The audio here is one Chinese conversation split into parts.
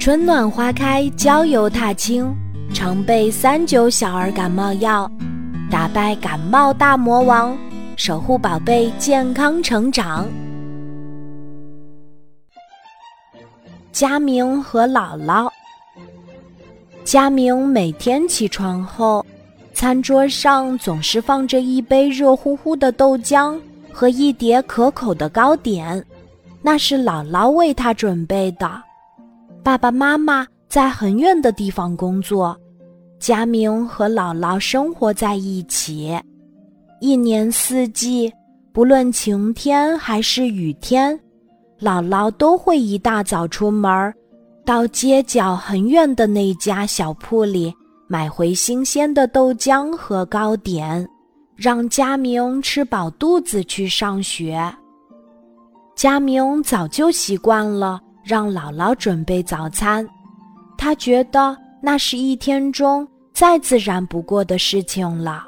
春暖花开，郊游踏青，常备三九小儿感冒药，打败感冒大魔王，守护宝贝健康成长。佳明和姥姥。佳明每天起床后，餐桌上总是放着一杯热乎乎的豆浆和一碟可口的糕点，那是姥姥为他准备的。爸爸妈妈在很远的地方工作，佳明和姥姥生活在一起。一年四季，不论晴天还是雨天，姥姥都会一大早出门，到街角很远的那家小铺里买回新鲜的豆浆和糕点，让佳明吃饱肚子去上学。佳明早就习惯了。让姥姥准备早餐，他觉得那是一天中再自然不过的事情了，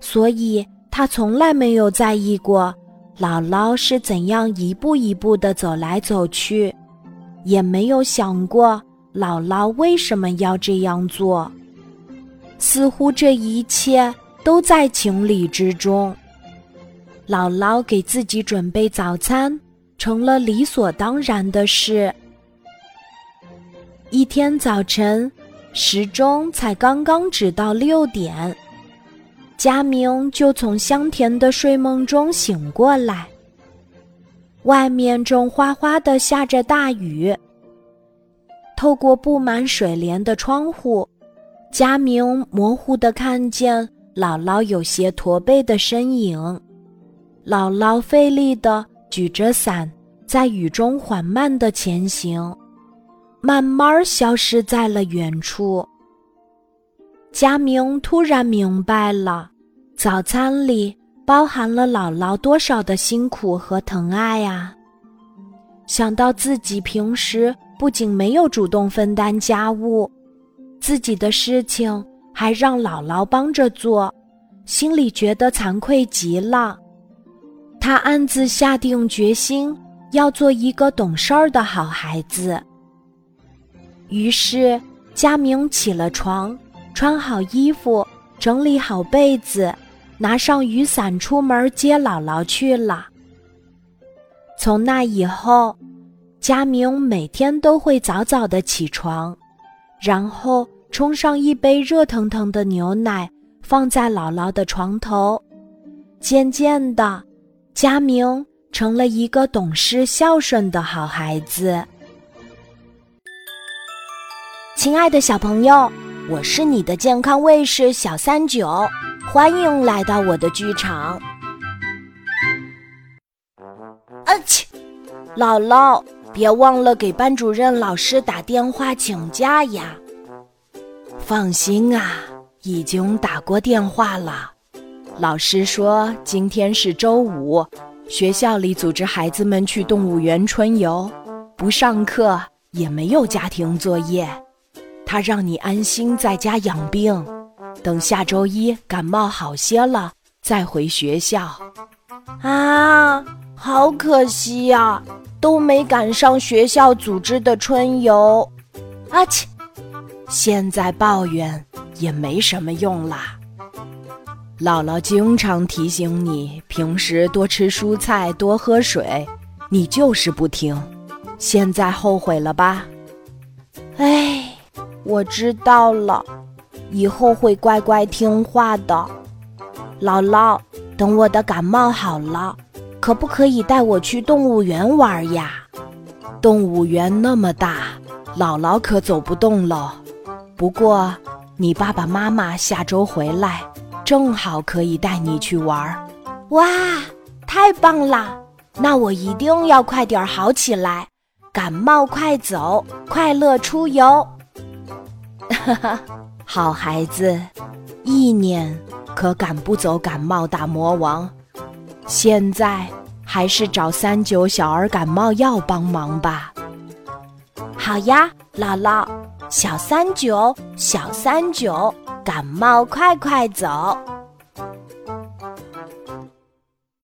所以他从来没有在意过姥姥是怎样一步一步地走来走去，也没有想过姥姥为什么要这样做。似乎这一切都在情理之中。姥姥给自己准备早餐。成了理所当然的事。一天早晨，时钟才刚刚指到六点，佳明就从香甜的睡梦中醒过来。外面正哗哗的下着大雨。透过布满水帘的窗户，佳明模糊的看见姥姥有些驼背的身影。姥姥费力的。举着伞，在雨中缓慢的前行，慢慢消失在了远处。佳明突然明白了，早餐里包含了姥姥多少的辛苦和疼爱啊！想到自己平时不仅没有主动分担家务，自己的事情还让姥姥帮着做，心里觉得惭愧极了。他暗自下定决心，要做一个懂事儿的好孩子。于是，佳明起了床，穿好衣服，整理好被子，拿上雨伞，出门接姥姥去了。从那以后，佳明每天都会早早的起床，然后冲上一杯热腾腾的牛奶，放在姥姥的床头。渐渐的。佳明成了一个懂事孝顺的好孩子。亲爱的小朋友，我是你的健康卫士小三九，欢迎来到我的剧场。啊切！姥姥，别忘了给班主任老师打电话请假呀。放心啊，已经打过电话了。老师说今天是周五，学校里组织孩子们去动物园春游，不上课也没有家庭作业。他让你安心在家养病，等下周一感冒好些了再回学校。啊，好可惜呀，都没赶上学校组织的春游。阿切，现在抱怨也没什么用啦。姥姥经常提醒你，平时多吃蔬菜，多喝水，你就是不听，现在后悔了吧？哎，我知道了，以后会乖乖听话的。姥姥，等我的感冒好了，可不可以带我去动物园玩呀？动物园那么大，姥姥可走不动喽。不过，你爸爸妈妈下周回来。正好可以带你去玩儿，哇，太棒了！那我一定要快点好起来，感冒快走，快乐出游。哈哈，好孩子，意念可赶不走感冒大魔王。现在还是找三九小儿感冒药帮忙吧。好呀，姥姥，小三九，小三九。感冒快快走。